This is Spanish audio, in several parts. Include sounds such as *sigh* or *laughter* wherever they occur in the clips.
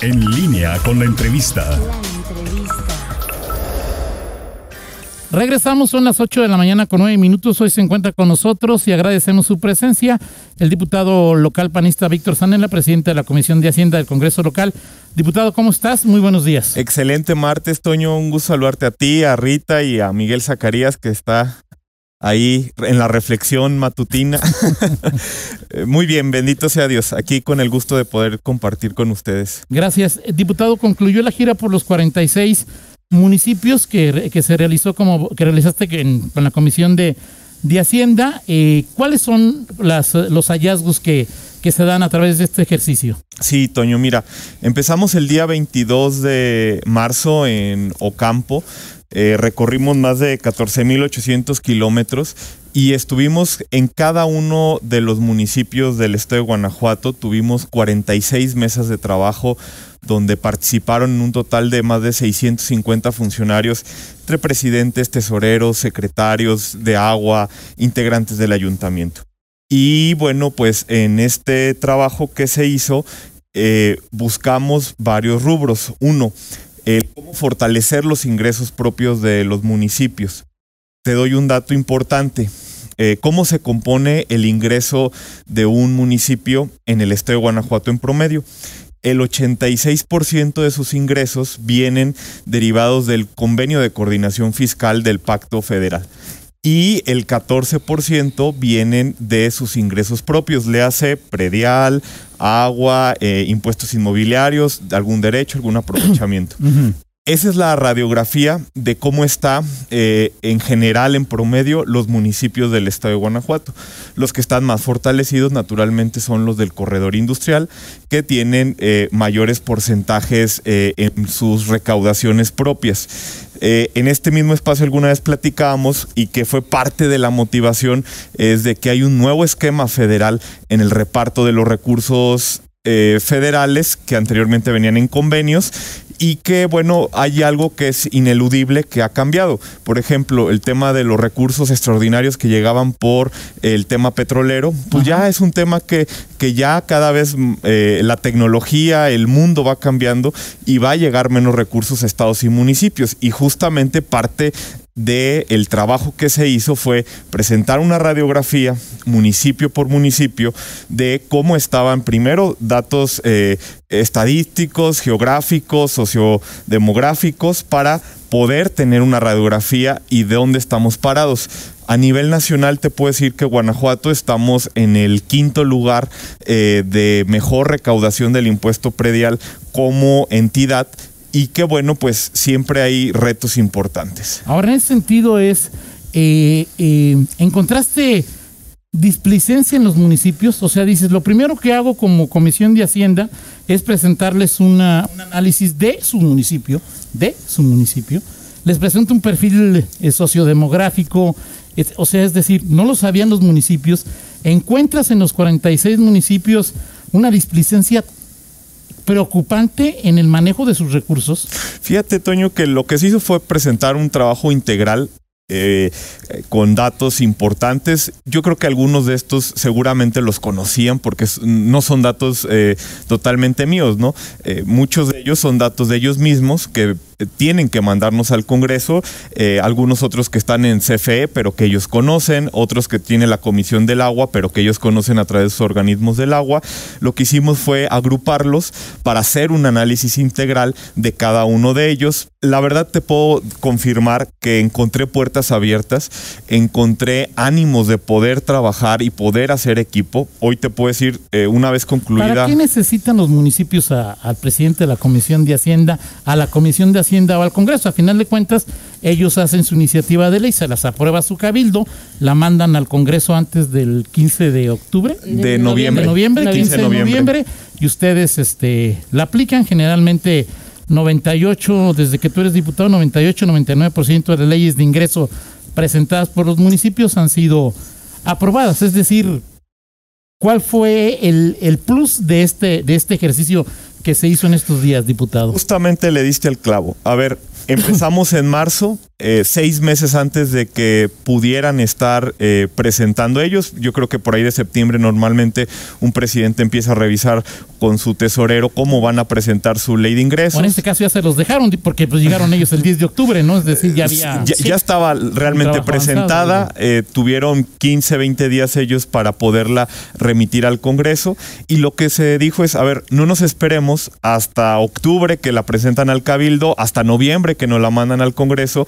En línea con la entrevista. Regresamos, son las 8 de la mañana con 9 minutos. Hoy se encuentra con nosotros y agradecemos su presencia el diputado local panista Víctor Sanela, presidente de la Comisión de Hacienda del Congreso Local. Diputado, ¿cómo estás? Muy buenos días. Excelente martes, Toño. Un gusto saludarte a ti, a Rita y a Miguel Zacarías, que está ahí en la reflexión matutina. *laughs* Muy bien, bendito sea Dios. Aquí con el gusto de poder compartir con ustedes. Gracias. Diputado, concluyó la gira por los 46 municipios que, que se realizó como que realizaste con la Comisión de, de Hacienda. Eh, ¿Cuáles son las, los hallazgos que, que se dan a través de este ejercicio? Sí, Toño, mira, empezamos el día 22 de marzo en Ocampo. Eh, recorrimos más de 14.800 kilómetros y estuvimos en cada uno de los municipios del estado de Guanajuato. Tuvimos 46 mesas de trabajo donde participaron un total de más de 650 funcionarios, entre presidentes, tesoreros, secretarios de agua, integrantes del ayuntamiento. Y bueno, pues en este trabajo que se hizo, eh, buscamos varios rubros. Uno, el cómo fortalecer los ingresos propios de los municipios. Te doy un dato importante. Eh, ¿Cómo se compone el ingreso de un municipio en el estado de Guanajuato en promedio? el 86% de sus ingresos vienen derivados del convenio de coordinación fiscal del Pacto Federal. Y el 14% vienen de sus ingresos propios, le hace predial, agua, eh, impuestos inmobiliarios, algún derecho, algún aprovechamiento. Esa es la radiografía de cómo está eh, en general, en promedio, los municipios del estado de Guanajuato. Los que están más fortalecidos, naturalmente, son los del corredor industrial, que tienen eh, mayores porcentajes eh, en sus recaudaciones propias. en este mismo espacio alguna vez platicábamos y que fue parte de la motivación es de que hay un nuevo esquema federal en el reparto de los recursos federales que anteriormente venían en convenios y que, bueno, hay algo que es ineludible que ha cambiado. Por ejemplo, el tema de los recursos extraordinarios que llegaban por el tema petrolero, pues ya es un tema que, que ya cada vez mm, eh, la tecnología, el mundo va cambiando y va a llegar menos recursos a estados y municipios. Y justamente parte del el trabajo que se hizo fue presentar una radiografía municipio por municipio de cómo estaban primero datos eh, estadísticos, geográficos, sociodemográficos para poder tener una radiografía y de dónde estamos parados. A nivel nacional te puedo decir que Guanajuato estamos en el quinto lugar eh, de mejor recaudación del impuesto predial como entidad y que bueno, pues siempre hay retos importantes. Ahora, en ese sentido es, eh, eh, ¿encontraste displicencia en los municipios? O sea, dices, lo primero que hago como Comisión de Hacienda es presentarles un análisis de su municipio, de su municipio. Les presento un perfil eh, sociodemográfico, o sea, es decir, no lo sabían los municipios. Encuentras en los 46 municipios una displicencia preocupante en el manejo de sus recursos? Fíjate, Toño, que lo que se hizo fue presentar un trabajo integral eh, con datos importantes. Yo creo que algunos de estos seguramente los conocían porque no son datos eh, totalmente míos, ¿no? Eh, muchos de ellos son datos de ellos mismos que tienen que mandarnos al Congreso, algunos otros que están en CFE, pero que ellos conocen, otros que tiene la Comisión del Agua, pero que ellos conocen a través de sus organismos del agua. Lo que hicimos fue agruparlos para hacer un análisis integral de cada uno de ellos. La verdad te puedo confirmar que encontré puertas abiertas, encontré ánimos de poder trabajar y poder hacer equipo. Hoy te puedo decir, eh, una vez concluida... ¿Para qué necesitan los municipios al presidente de la Comisión de Hacienda, a la Comisión de Hacienda? O al Congreso. A final de cuentas, ellos hacen su iniciativa de ley, se las aprueba su cabildo, la mandan al Congreso antes del 15 de octubre. De, noviembre. De noviembre, 15 de noviembre. Y ustedes este, la aplican generalmente 98, desde que tú eres diputado, 98, 99% de las leyes de ingreso presentadas por los municipios han sido aprobadas. Es decir, ¿cuál fue el, el plus de este, de este ejercicio que se hizo en estos días, diputado? Justamente le diste el clavo. A ver, empezamos en marzo eh, seis meses antes de que pudieran estar eh, presentando ellos. Yo creo que por ahí de septiembre normalmente un presidente empieza a revisar con su tesorero cómo van a presentar su ley de ingresos. en este caso ya se los dejaron porque pues llegaron ellos el 10 de octubre, ¿no? Es decir, ya había... Ya, estaba realmente presentada, eh, tuvieron 15, 20 días ellos para poderla remitir al Congreso y lo que se dijo es, a ver, no nos esperemos hasta octubre que la presentan al Cabildo, hasta noviembre que nos la mandan al Congreso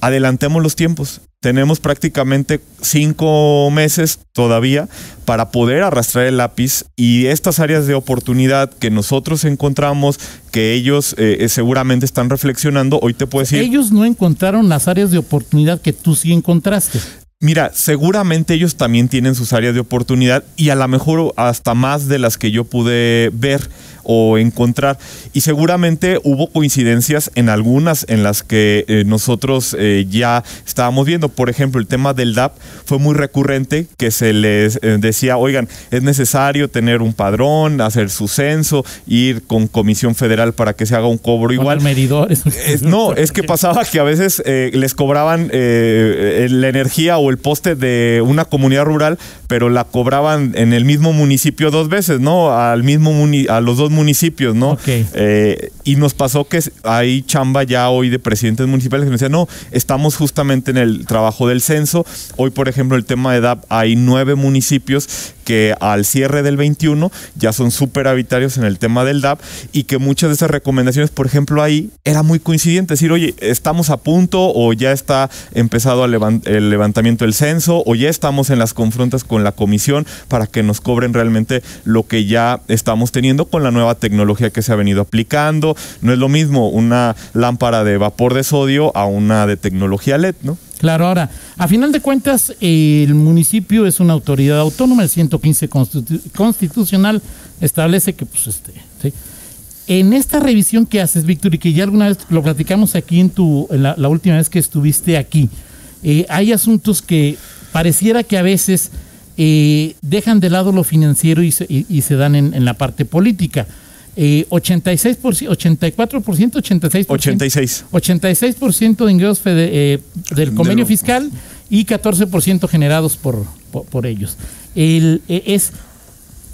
adelantemos los tiempos. Tenemos prácticamente cinco meses todavía para poder arrastrar el lápiz y estas áreas de oportunidad que nosotros encontramos, que ellos eh, seguramente están reflexionando, hoy te puedo decir... Ellos no encontraron las áreas de oportunidad que tú sí encontraste. Mira, seguramente ellos también tienen sus áreas de oportunidad y a lo mejor hasta más de las que yo pude ver o encontrar. Y seguramente hubo coincidencias en algunas en las que eh, nosotros eh, ya estábamos viendo. Por ejemplo, el tema del DAP fue muy recurrente que se les eh, decía, oigan, es necesario tener un padrón, hacer su censo, ir con Comisión Federal para que se haga un cobro igual. medidores. no, es que pasaba que a veces les cobraban la energía o el poste de una comunidad rural, pero la cobraban en el mismo municipio dos veces, ¿no? Al mismo a los dos municipios, ¿no? Eh, y nos pasó que hay chamba ya hoy de presidentes municipales que nos decían, no, estamos justamente en el trabajo del censo. Hoy, por ejemplo, el tema de DAP, hay nueve municipios que al cierre del 21 ya son superhabitarios en el tema del DAP y que muchas de esas recomendaciones, por ejemplo, ahí era muy coincidente, decir, oye, estamos a punto o ya está empezado el levantamiento del censo o ya estamos en las confrontas con la comisión para que nos cobren realmente lo que ya estamos teniendo con la nueva tecnología que se ha venido aplicando. No es lo mismo una lámpara de vapor de sodio a una de tecnología LED, ¿no? Claro, ahora, a final de cuentas, el municipio es una autoridad autónoma, el 115 constitucional establece que, pues, este, En esta revisión que haces, Víctor, y que ya alguna vez lo platicamos aquí en tu, la, última vez que estuviste aquí, eh, hay asuntos que pareciera que a veces eh, dejan de lado lo financiero y se, dan en la parte política. 86%, 84%, 86%. 86. 86% de ingresos eh, del convenio fiscal y 14% generados por, por, ellos. El, e, es,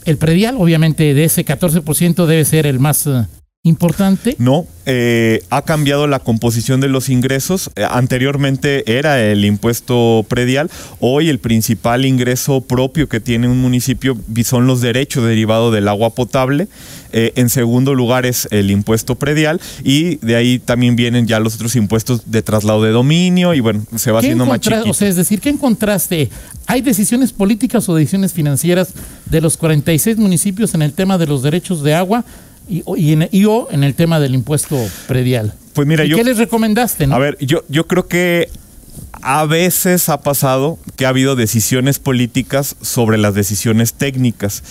el predial, obviamente, de ese 14% debe ser el más eh, importante. No, eh, ha cambiado la composición de los ingresos. Eh, anteriormente era el impuesto predial. Hoy el principal ingreso propio que tiene un municipio son los derechos derivados del agua potable. Eh, en segundo lugar es el impuesto predial y de ahí también vienen ya los otros impuestos de traslado de dominio y bueno, se va haciendo más chiquito. O sea, es decir, ¿qué encontraste? ¿Hay decisiones políticas o decisiones financieras de los 46 municipios en el tema de los derechos de agua? Y, y, en, o en el tema del impuesto predial. Pues mira, yo, ¿Qué les recomendaste? A ver, yo, yo creo que a veces ha pasado que ha habido decisiones políticas sobre las decisiones técnicas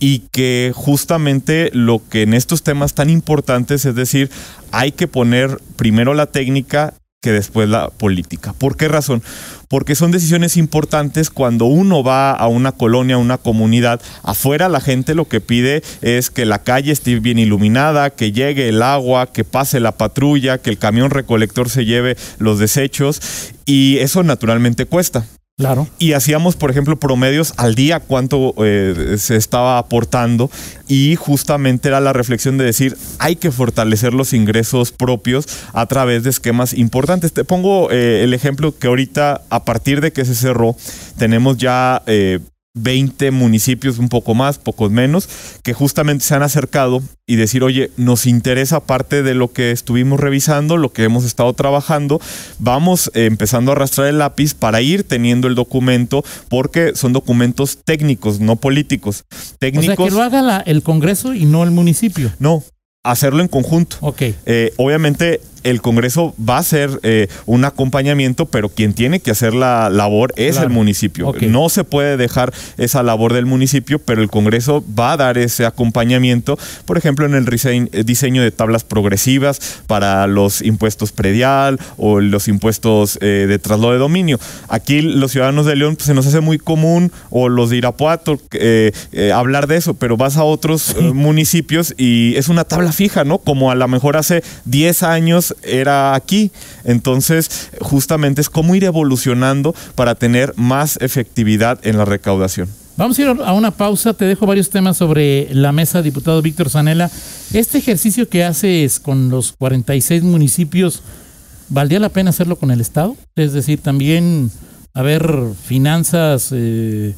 y que justamente lo que en estos temas tan importantes es decir, hay que poner primero la técnica que después la política. ¿Por qué razón? Porque son decisiones importantes cuando uno va a una colonia, a una comunidad. Afuera la gente lo que pide es que la calle esté bien iluminada, que llegue el agua, que pase la patrulla, que el camión recolector se lleve los desechos y eso naturalmente cuesta. Claro. Y hacíamos, por ejemplo, promedios al día, cuánto eh, se estaba aportando. Y justamente era la reflexión de decir, hay que fortalecer los ingresos propios a través de esquemas importantes. Te pongo eh, el ejemplo que ahorita, a partir de que se cerró, tenemos ya eh, 20 municipios, un poco más, pocos menos, que justamente se han acercado y decir, oye, nos interesa parte de lo que estuvimos revisando, lo que hemos estado trabajando, vamos eh, empezando a arrastrar el lápiz para ir teniendo el documento, porque son documentos técnicos, no políticos. Técnicos, o sea, que lo haga el Congreso y no el municipio. No, hacerlo en conjunto. Ok. Eh, obviamente el Congreso va a hacer eh, un acompañamiento, pero quien tiene que hacer la labor es el municipio. No se puede dejar esa labor del municipio, pero el Congreso va a dar ese acompañamiento, por ejemplo, en el eh, diseño de tablas progresivas para los impuestos predial o los impuestos eh, de traslado de dominio. Aquí los ciudadanos de León pues, se nos hace muy común, o los de Irapuato, hablar de eso, pero vas a otros municipios y es una tabla fija, ¿no? Como a lo mejor hace 10 años era aquí. Entonces, justamente es cómo ir evolucionando para tener más efectividad en la recaudación. Vamos a ir a una pausa, te dejo varios temas sobre la mesa, diputado Víctor Zanella. Este ejercicio que haces con los 46 municipios, ¿valdría la pena hacerlo con el Estado? Es decir, también, a ver, finanzas, eh,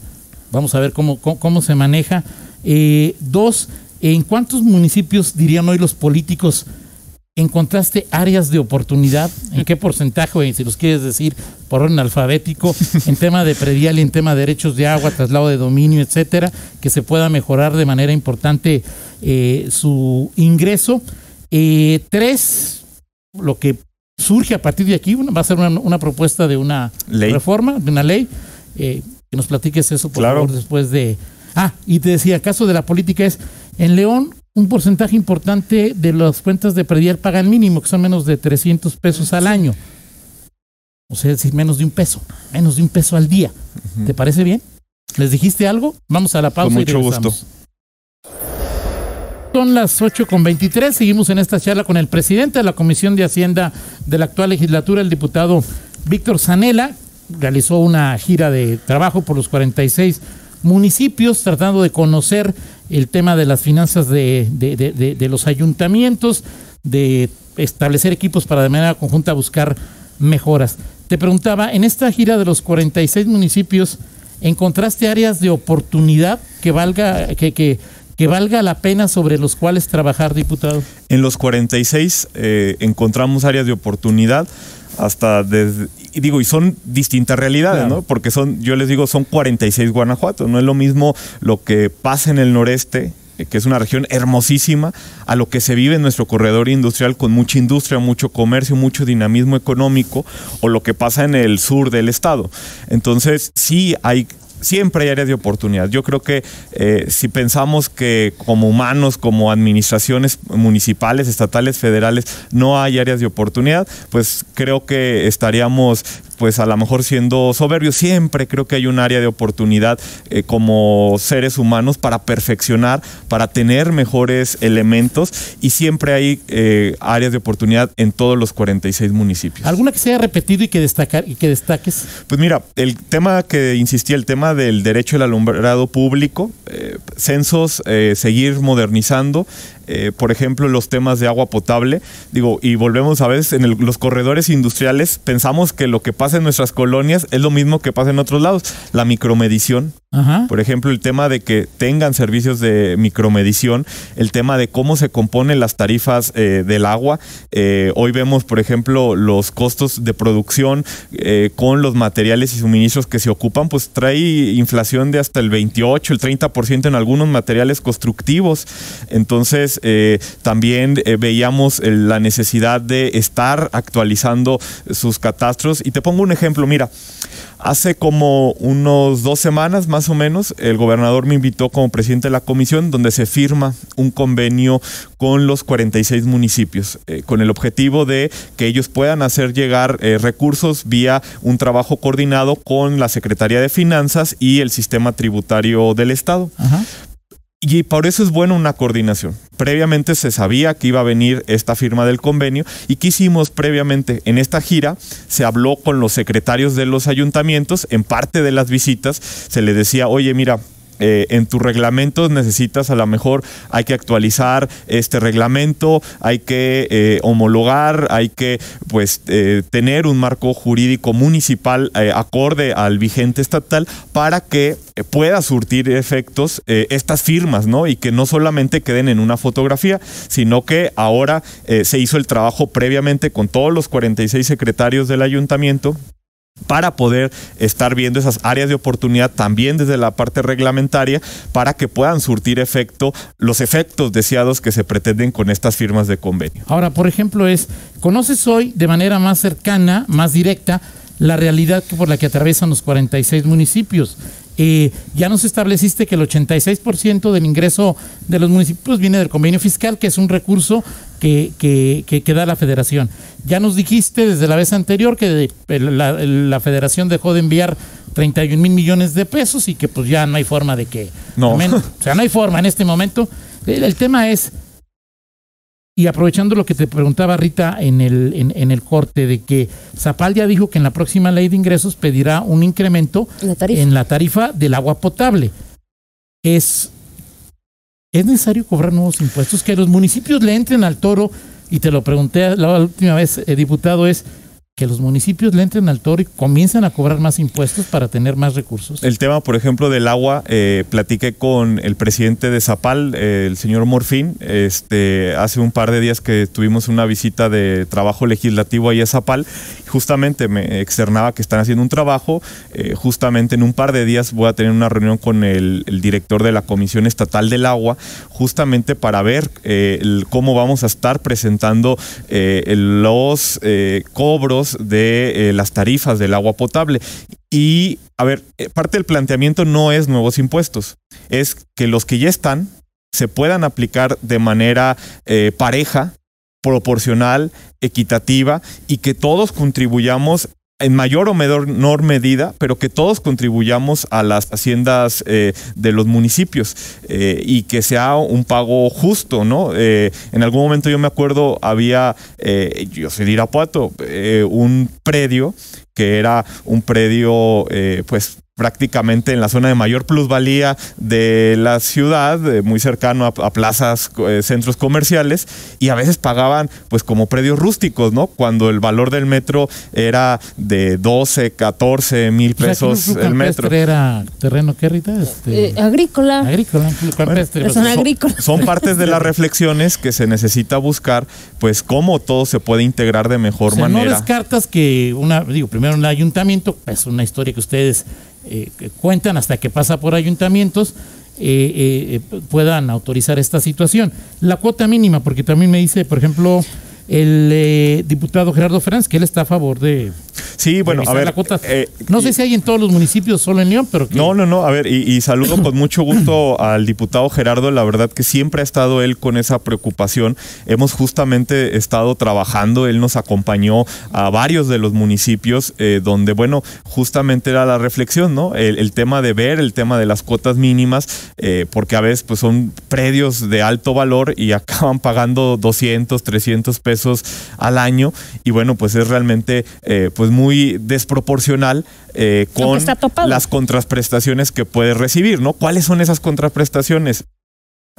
vamos a ver cómo, cómo, se maneja. Eh, dos, ¿en cuántos municipios dirían hoy los políticos ¿Encontraste áreas de oportunidad? ¿En qué porcentaje, si los quieres decir por orden alfabético, *laughs* en tema de predial y en tema de derechos de agua, traslado de dominio, etcétera, que se pueda mejorar de manera importante eh, su ingreso? Eh, tres, lo que surge a partir de aquí va a ser una, propuesta de una reforma, de una ley. Eh, que nos platiques eso, por favor, después de. Ah, y te decía, caso de la política es en León un porcentaje importante de las cuentas de predial pagan mínimo, que son menos de 300 pesos al año. O sea, es decir, menos de un peso, menos de un peso al día. ¿Te parece bien? ¿Les dijiste algo? Vamos a la pausa. Con mucho gusto. Son las 8 con 23. Seguimos en esta charla con el presidente de la Comisión de Hacienda de la actual legislatura, el diputado Víctor Zanella. Realizó una gira de trabajo por los 46 municipios tratando de conocer el tema de las finanzas de, de, los ayuntamientos, de establecer equipos para de manera conjunta buscar mejoras. Te preguntaba, en esta gira de los 46 municipios, ¿encontraste áreas de oportunidad que valga, que, que, que valga la pena sobre los cuales trabajar, diputado? En los 46 eh, encontramos áreas de oportunidad hasta desde, y digo, y son distintas realidades, ¿no? Porque son, yo les digo, son 46 Guanajuato, no es lo mismo lo que pasa en el noreste eh, que es una región hermosísima, a lo que se vive en nuestro corredor industrial con mucha industria, mucho comercio, mucho dinamismo económico, o lo que pasa en el sur del estado. Entonces, sí hay siempre hay áreas de oportunidad. Yo creo que eh, si pensamos que como humanos, como administraciones municipales, estatales, federales, no hay áreas de oportunidad, pues creo que estaríamos pues a lo mejor siendo soberbio, siempre creo que hay un área de oportunidad eh, como seres humanos para perfeccionar, para tener mejores elementos y siempre hay eh, áreas de oportunidad en todos los 46 municipios. ¿Alguna que se haya repetido y que destacar y que destaques? Pues mira, el tema que insistí, el tema del derecho al alumbrado público, eh, censos, seguir modernizando, eh, por ejemplo, los temas de agua potable. Digo, y volvemos a veces en los corredores industriales, pensamos que lo que pasa en nuestras colonias es lo mismo que pasa en otros lados. La micromedición, por ejemplo, el tema de que tengan servicios de micromedición, el tema de cómo se componen las tarifas eh, del agua. Eh, hoy vemos, por ejemplo, los costos de producción con los materiales y suministros que se ocupan, pues trae inflación de hasta el 28, el 30% en algunos materiales constructivos. Entonces, eh, también eh, veíamos eh, la necesidad de estar actualizando sus catastros. Y te pongo un ejemplo, mira, hace como unos dos semanas más o menos, el gobernador me invitó como presidente de la comisión donde se firma un convenio con los 46 municipios, con el objetivo de que ellos puedan hacer llegar recursos vía un trabajo coordinado con la Secretaría de Finanzas y el sistema tributario del Estado. Y por eso es bueno una coordinación. Previamente se sabía que iba a venir esta firma del convenio y que hicimos previamente en esta gira, se habló con los secretarios de los ayuntamientos, en parte de las visitas se le decía, oye, mira, eh, en tus reglamentos necesitas a lo mejor hay que actualizar este reglamento, hay que eh, homologar, hay que pues eh, tener un marco jurídico municipal acorde al vigente estatal para que pueda surtir efectos estas firmas, ¿no? Y que no solamente queden en una fotografía, sino que ahora se hizo el trabajo previamente con todos los 46 secretarios del ayuntamiento para poder estar viendo esas áreas de oportunidad también desde la parte reglamentaria para que puedan surtir efecto los efectos deseados que se pretenden con estas firmas de convenio. Ahora, por ejemplo, es, ¿conoces hoy de manera más cercana, más directa, la realidad por la que atraviesan los 46 municipios? Eh, ya nos estableciste que el 86% del ingreso de los municipios viene del convenio fiscal, que es un recurso que, que, da la federación. Ya nos dijiste desde la vez anterior que la, federación dejó de enviar 31 mil millones de pesos y que pues ya no hay forma de que... No. o sea, no hay forma en este momento. el tema es, Y aprovechando lo que te preguntaba Rita en el, en, en el corte de que Zapal ya dijo que en la próxima ley de ingresos pedirá un incremento La en la tarifa del agua potable. Es, es necesario cobrar nuevos impuestos, que los municipios le entren al toro, y te lo pregunté la última vez, eh, diputado, es que los municipios le entren al toro y comiencen a cobrar más impuestos para tener más recursos. El tema, por ejemplo, del agua, eh, platiqué con el presidente de Zapal, eh, el señor Morfín, este, hace un par de días que tuvimos una visita de trabajo legislativo ahí a Zapal. Justamente me externaba que están haciendo un trabajo. eh, justamente en un par de días voy a tener una reunión con el, director de la Comisión Estatal del Agua, justamente para ver cómo vamos a estar presentando los eh, de eh, las tarifas del agua potable. Y, a ver, eh, parte del planteamiento no es nuevos impuestos, es que los que ya están se puedan aplicar de manera eh, pareja, proporcional, equitativa y que todos contribuyamos en mayor o menor medida, pero que todos contribuyamos a las haciendas eh, de los municipios eh, y que sea un pago justo, ¿no? Eh, en algún momento yo me acuerdo, había, eh, yo soy de Irapuato, un predio que era un predio, pues prácticamente en la zona de mayor plusvalía de la ciudad, eh, muy cercano a, a plazas, eh, centros comerciales, y a veces pagaban pues como predios rústicos, ¿no? Cuando el valor del metro era de 12, 14 mil O sea, que pesos un club el metro. campestre era terreno, ¿qué Rita? Este, Eh, agrícola. agrícola, un club campestre. Es pues, son- agrícola. Son partes de las *laughs* reflexiones que se necesita buscar, pues cómo todo se puede integrar de mejor O sea, no manera. descartas que una, digo, primero el ayuntamiento, es una historia que ustedes eh, cuentan hasta que pasa por ayuntamientos, eh, eh, puedan autorizar esta situación. La cuota mínima, porque también me dice, por ejemplo, el eh, diputado Gerardo Fernández que él está a favor de Sí, bueno, a ver. la cuota. eh, no sé si hay en todos los municipios, solo en León, pero que No, no, no. A ver, y, y saludo con mucho gusto al diputado Gerardo. La verdad que siempre ha estado él con esa preocupación. Hemos justamente estado trabajando. Él nos acompañó a varios de los municipios eh, donde, bueno, justamente era la reflexión, ¿no? El, el tema de ver, el tema de las cuotas mínimas, eh, porque a veces pues son predios de alto valor y *laughs* acaban pagando 200, 300 pesos al año. Y bueno, pues es realmente eh, pues muy desproporcional eh, con las contraprestaciones que puedes recibir, ¿no? ¿Cuáles son esas contraprestaciones?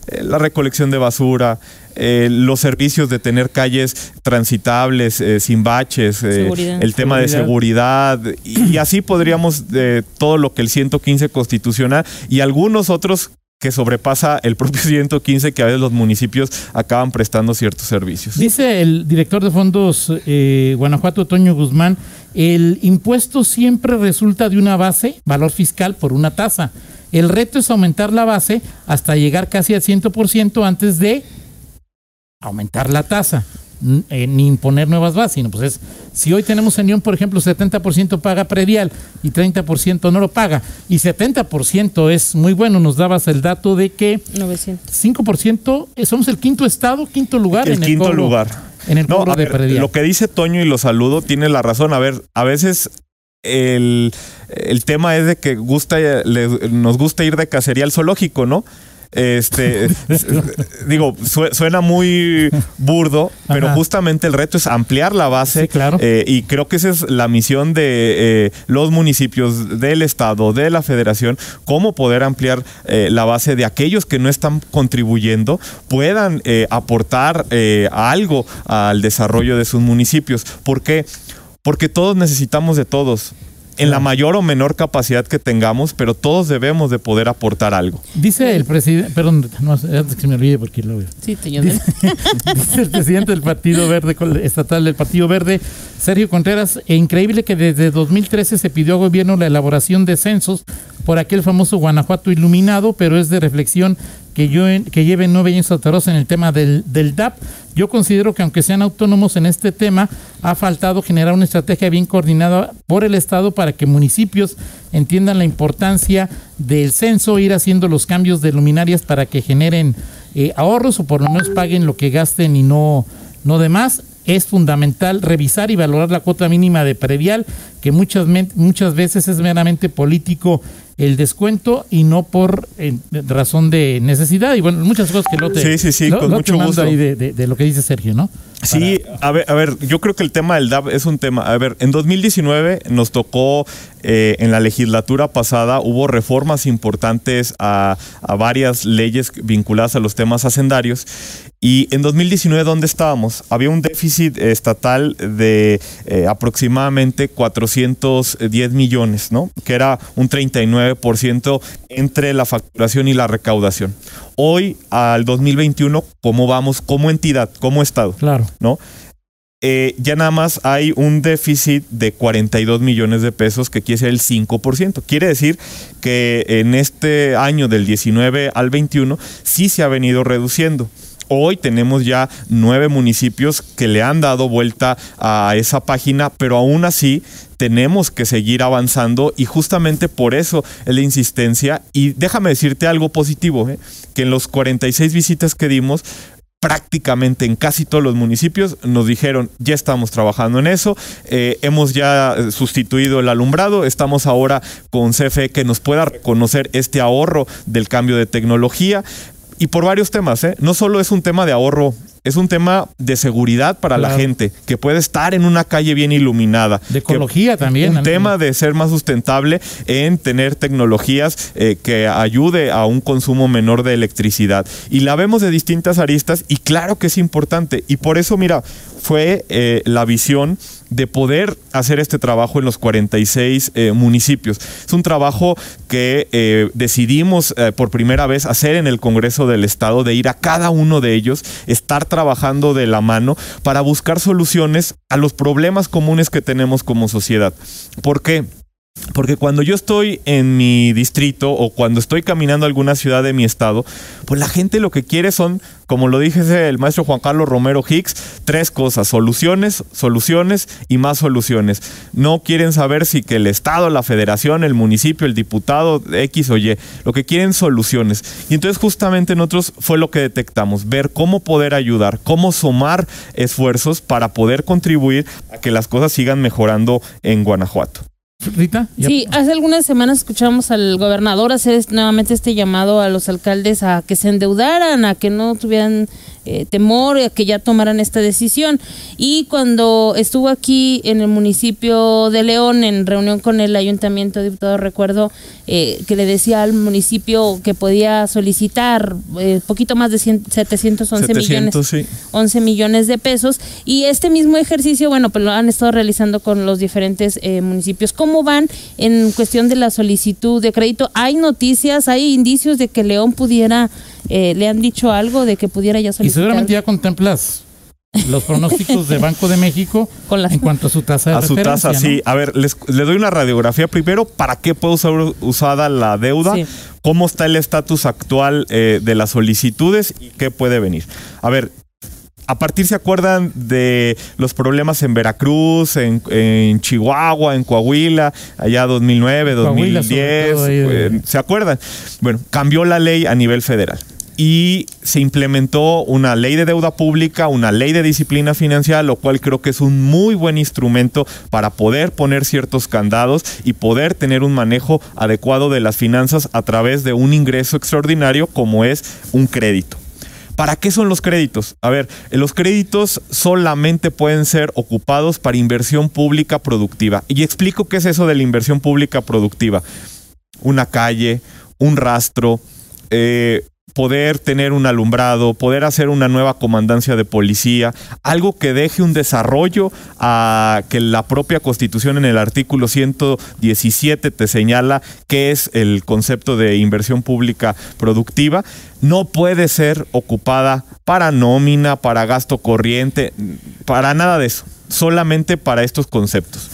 Eh, La recolección de basura, eh, los servicios de tener calles transitables, eh, sin baches, eh, el tema de seguridad, y, y así podríamos de todo lo que el 115 constitucional y algunos otros que sobrepasa el propio *laughs* 115 que a veces los municipios acaban prestando ciertos servicios. Dice el director de fondos eh, Guanajuato, Toño Guzmán, el impuesto siempre resulta de una base, valor fiscal, por una tasa. El reto es aumentar la base hasta llegar casi al 100% antes de aumentar la tasa. Eh, ni imponer nuevas bases, sino pues es, si hoy tenemos en León, por ejemplo, 70% paga predial y 30% no lo paga, y 70% es muy bueno, nos dabas el dato de que 900. 5%, eh, somos el quinto estado, quinto lugar el en el quinto cobro- lugar. En el No, cobro de ver, predial. lo que dice Toño y lo saludo tiene la razón. A ver, a veces el, el tema es de que gusta, le- nos gusta ir de cacería al zoológico, ¿no? Este, s- *laughs* digo, su- suena muy burdo, pero Ajá. justamente el reto es ampliar la base. Sí, claro. eh, y creo que esa es la misión de eh, los municipios, del Estado, de la Federación, cómo poder ampliar eh, la base de aquellos que no están contribuyendo, puedan eh, aportar eh, algo al desarrollo de sus municipios. ¿Por qué? Porque todos necesitamos de todos. En la mayor o menor capacidad que tengamos, pero todos debemos de poder aportar algo. Dice el presidente, perdón, no, antes que se me olvide porque lo veo. Sí, Dice, *laughs* dice el presidente del Partido Verde Estatal del Partido Verde, Sergio Contreras, e increíble que desde 2013 se pidió al gobierno la elaboración de censos por aquel famoso Guanajuato iluminado, pero es de reflexión que, yo que lleven nueve años atroz en el tema del, del DAP. Yo considero que aunque sean autónomos en este tema, ha faltado generar una estrategia bien coordinada por el Estado para que municipios entiendan la importancia del censo, ir haciendo los cambios de luminarias para que generen eh, ahorros o por lo menos paguen lo que gasten y no, no demás. Es fundamental revisar y valorar la cuota mínima de predial, que muchas, muchas veces es meramente político el descuento y no por eh, razón de necesidad. Y bueno, muchas cosas que no te. Sí, sí, sí, lo- con lo mucho gusto. ahí de, de- de lo que dice Sergio, ¿no? Sí, a ver, a ver, yo creo que el tema del DAP es un tema. A ver, en 2019 nos tocó, eh, en la legislatura pasada, hubo reformas importantes a, a varias leyes vinculadas a los temas hacendarios. Y en 2019, ¿dónde estábamos? Había un déficit estatal de eh, aproximadamente 410 millones, ¿no? Que era un 39% entre la facturación y la recaudación. Hoy, al 2021, ¿cómo vamos como entidad, como Estado? Claro. ¿no? Eh, ya nada más hay un déficit de 42 millones de pesos que quiere ser el 5%. Quiere decir que en este año del 19 al 21 sí se ha venido reduciendo. Hoy tenemos ya nueve municipios que le han dado vuelta a esa página, pero aún así tenemos que seguir avanzando y justamente por eso es la insistencia. Y déjame decirte algo positivo, ¿eh? que en los 46 visitas que dimos, prácticamente en casi todos los municipios nos dijeron ya estamos trabajando en eso, eh, hemos ya eh, sustituido el alumbrado, estamos ahora con CFE que nos pueda reconocer este ahorro del cambio de tecnología y por varios temas, ¿eh? no solo es un tema de ahorro. Es un tema de seguridad para la gente, que puede estar en una calle bien iluminada. De que- ecología también. un tema de ser más sustentable en tener tecnologías eh, que ayude a un consumo menor de electricidad. Y la vemos de distintas aristas y claro que es importante. Y por eso, mira, fue eh, la visión de poder hacer este trabajo en los 46 eh, municipios. Es un trabajo que eh, decidimos eh, por primera vez hacer en el Congreso del Estado, de ir a cada uno de ellos, estar trabajando de la mano para buscar soluciones a los problemas comunes que tenemos como sociedad. ¿Por qué? Porque cuando yo estoy en mi distrito o cuando estoy caminando a alguna ciudad de mi estado, pues la gente lo que quiere son, como lo dije el maestro Juan Carlos Romero Hicks, tres cosas, soluciones, soluciones y más soluciones. No quieren saber si que el estado, la federación, el municipio, el diputado, X o Y, lo que quieren soluciones. Y entonces justamente nosotros fue lo que detectamos, ver cómo poder ayudar, cómo sumar esfuerzos para poder contribuir a que las cosas sigan mejorando en Guanajuato. Rita. Sí, hace algunas semanas escuchamos al gobernador hacer nuevamente este llamado a los alcaldes a que se endeudaran, a que no tuvieran eh, temor, a que ya tomaran esta decisión. Y cuando estuvo aquí en el municipio de León, en reunión con el ayuntamiento, diputado, recuerdo eh, que le decía al municipio que podía solicitar eh, poquito más de 100 711 millones. 700, sí. 11 millones de pesos. Y este mismo ejercicio, bueno, pues lo han estado realizando con los diferentes eh, municipios. ¿Cómo van en cuestión de la solicitud de crédito? ¿Hay noticias, hay indicios de que León pudiera, eh, le han dicho algo de que pudiera ya Y solicitar? seguramente ya contemplas los pronósticos de Banco de México *laughs* Con las- en cuanto a su tasa de A su tasa, ¿no? sí. A ver, les, le doy una radiografía primero. ¿Para qué puede ser usada la deuda? Sí. ¿Cómo está el estatus actual eh, de las solicitudes y qué puede venir? A ver, a partir se acuerdan de los problemas en Veracruz, en, en Chihuahua, en Coahuila, allá 2009, Coahuila, sobre 2010. todo ahí de- eh, ¿Se acuerdan? Bueno, cambió la ley a nivel federal y se implementó una ley de deuda pública, una ley de disciplina financiera, lo cual creo que es un muy buen instrumento para poder poner ciertos candados y poder tener un manejo adecuado de las finanzas a través de un ingreso extraordinario como es un crédito. ¿Para qué son los créditos? A ver, los créditos solamente pueden ser ocupados para inversión pública productiva. Y explico qué es eso de la inversión pública productiva. Una calle, un rastro, eh, poder tener un alumbrado, poder hacer una nueva comandancia de policía, algo que deje un desarrollo a que la propia constitución en el artículo 117 te señala que es el concepto de inversión pública productiva, no puede ser ocupada para nómina, para gasto corriente, para nada de eso, solamente para estos conceptos.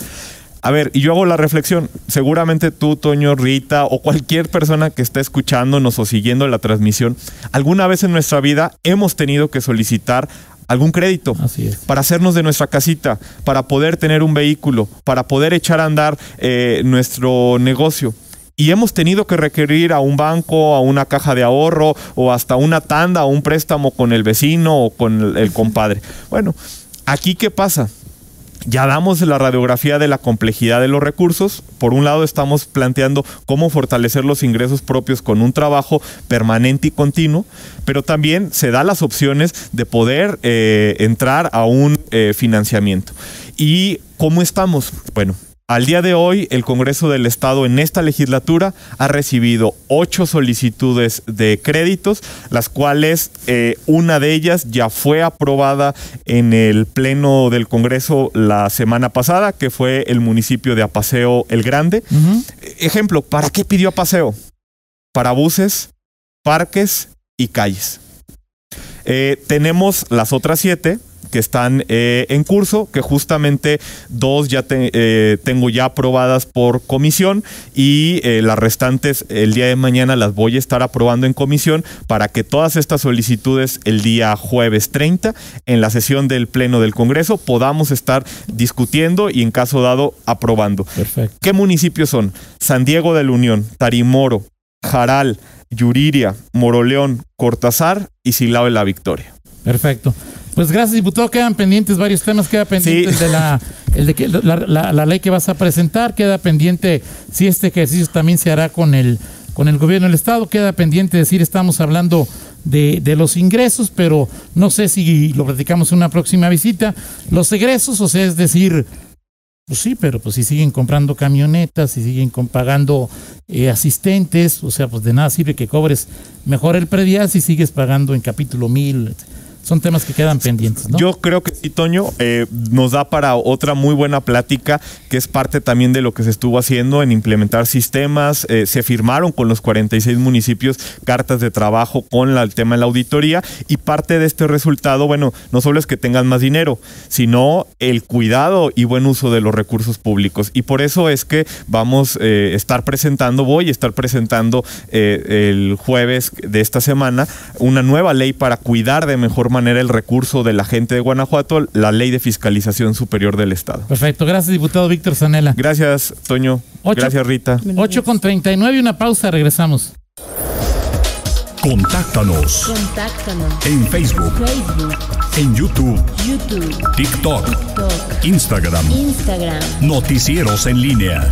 A ver, y yo hago la reflexión. Seguramente tú, Toño, Rita o cualquier persona que esté escuchándonos o siguiendo la transmisión, alguna vez en nuestra vida hemos tenido que solicitar algún crédito Así es. para hacernos de nuestra casita, para poder tener un vehículo, para poder echar a andar eh, nuestro negocio. Y hemos tenido que requerir a un banco, a una caja de ahorro o hasta una tanda o un préstamo con el vecino o con el, el compadre. Bueno, aquí qué pasa? Ya damos la radiografía de la complejidad de los recursos. Por un lado, estamos planteando cómo fortalecer los ingresos propios con un trabajo permanente y continuo, pero también se da las opciones de poder eh, entrar a un eh, financiamiento. ¿Y cómo estamos? Bueno, al día de hoy, el Congreso del Estado en esta legislatura ha recibido ocho solicitudes de créditos, las cuales eh, una de ellas ya fue aprobada en el Pleno del Congreso la semana pasada, que fue el municipio de Apaseo el Grande. Ejemplo, ¿para qué pidió Apaseo? Para buses, parques y calles. Eh, tenemos las otras siete, que están eh, en curso, que justamente dos ya eh, tengo ya aprobadas por comisión y eh, las restantes el día de mañana las voy a estar aprobando en comisión para que todas estas solicitudes el día jueves 30 en la sesión del Pleno del Congreso podamos estar discutiendo y en caso dado aprobando. Perfecto. ¿Qué municipios son? San Diego de la Unión, Tarimoro, Jaral, Yuriria, Moroleón, Cortázar y Silao de la Victoria. Perfecto. Pues gracias, diputado. Quedan pendientes varios temas. Queda pendiente el de, la, el de que, la, la, ley que vas a presentar. Queda pendiente si este ejercicio también se hará con el, con el gobierno del Estado. Queda pendiente decir, estamos hablando de, de, los ingresos, pero no sé si lo platicamos en una próxima visita. Los egresos, o sea, es decir, pues sí, pero pues si siguen comprando camionetas, si siguen pagando eh, asistentes, o sea, pues de nada sirve que cobres mejor el predial si sigues pagando en capítulo mil son temas que quedan pendientes. Yo creo que sí, Toño, eh, nos da para otra muy buena plática, que es parte también de lo que se estuvo haciendo en implementar sistemas. Eh, se firmaron con los 46 municipios cartas de trabajo con el tema de la auditoría y parte de este resultado, bueno, no solo es que tengan más dinero, sino el cuidado y buen uso de los recursos públicos. Y por eso es que vamos a eh, estar presentando, voy a estar presentando el jueves de esta semana una nueva ley para cuidar de mejor manera el recurso de la gente de Guanajuato, la ley de fiscalización superior del Estado. Perfecto, gracias diputado Víctor Zanela. Gracias, Toño. gracias, Rita. 8 con 39 y una pausa, regresamos. Contáctanos. Contáctanos. En Facebook. Facebook. En YouTube. YouTube. TikTok. TikTok. Instagram. Instagram. Noticieros en línea.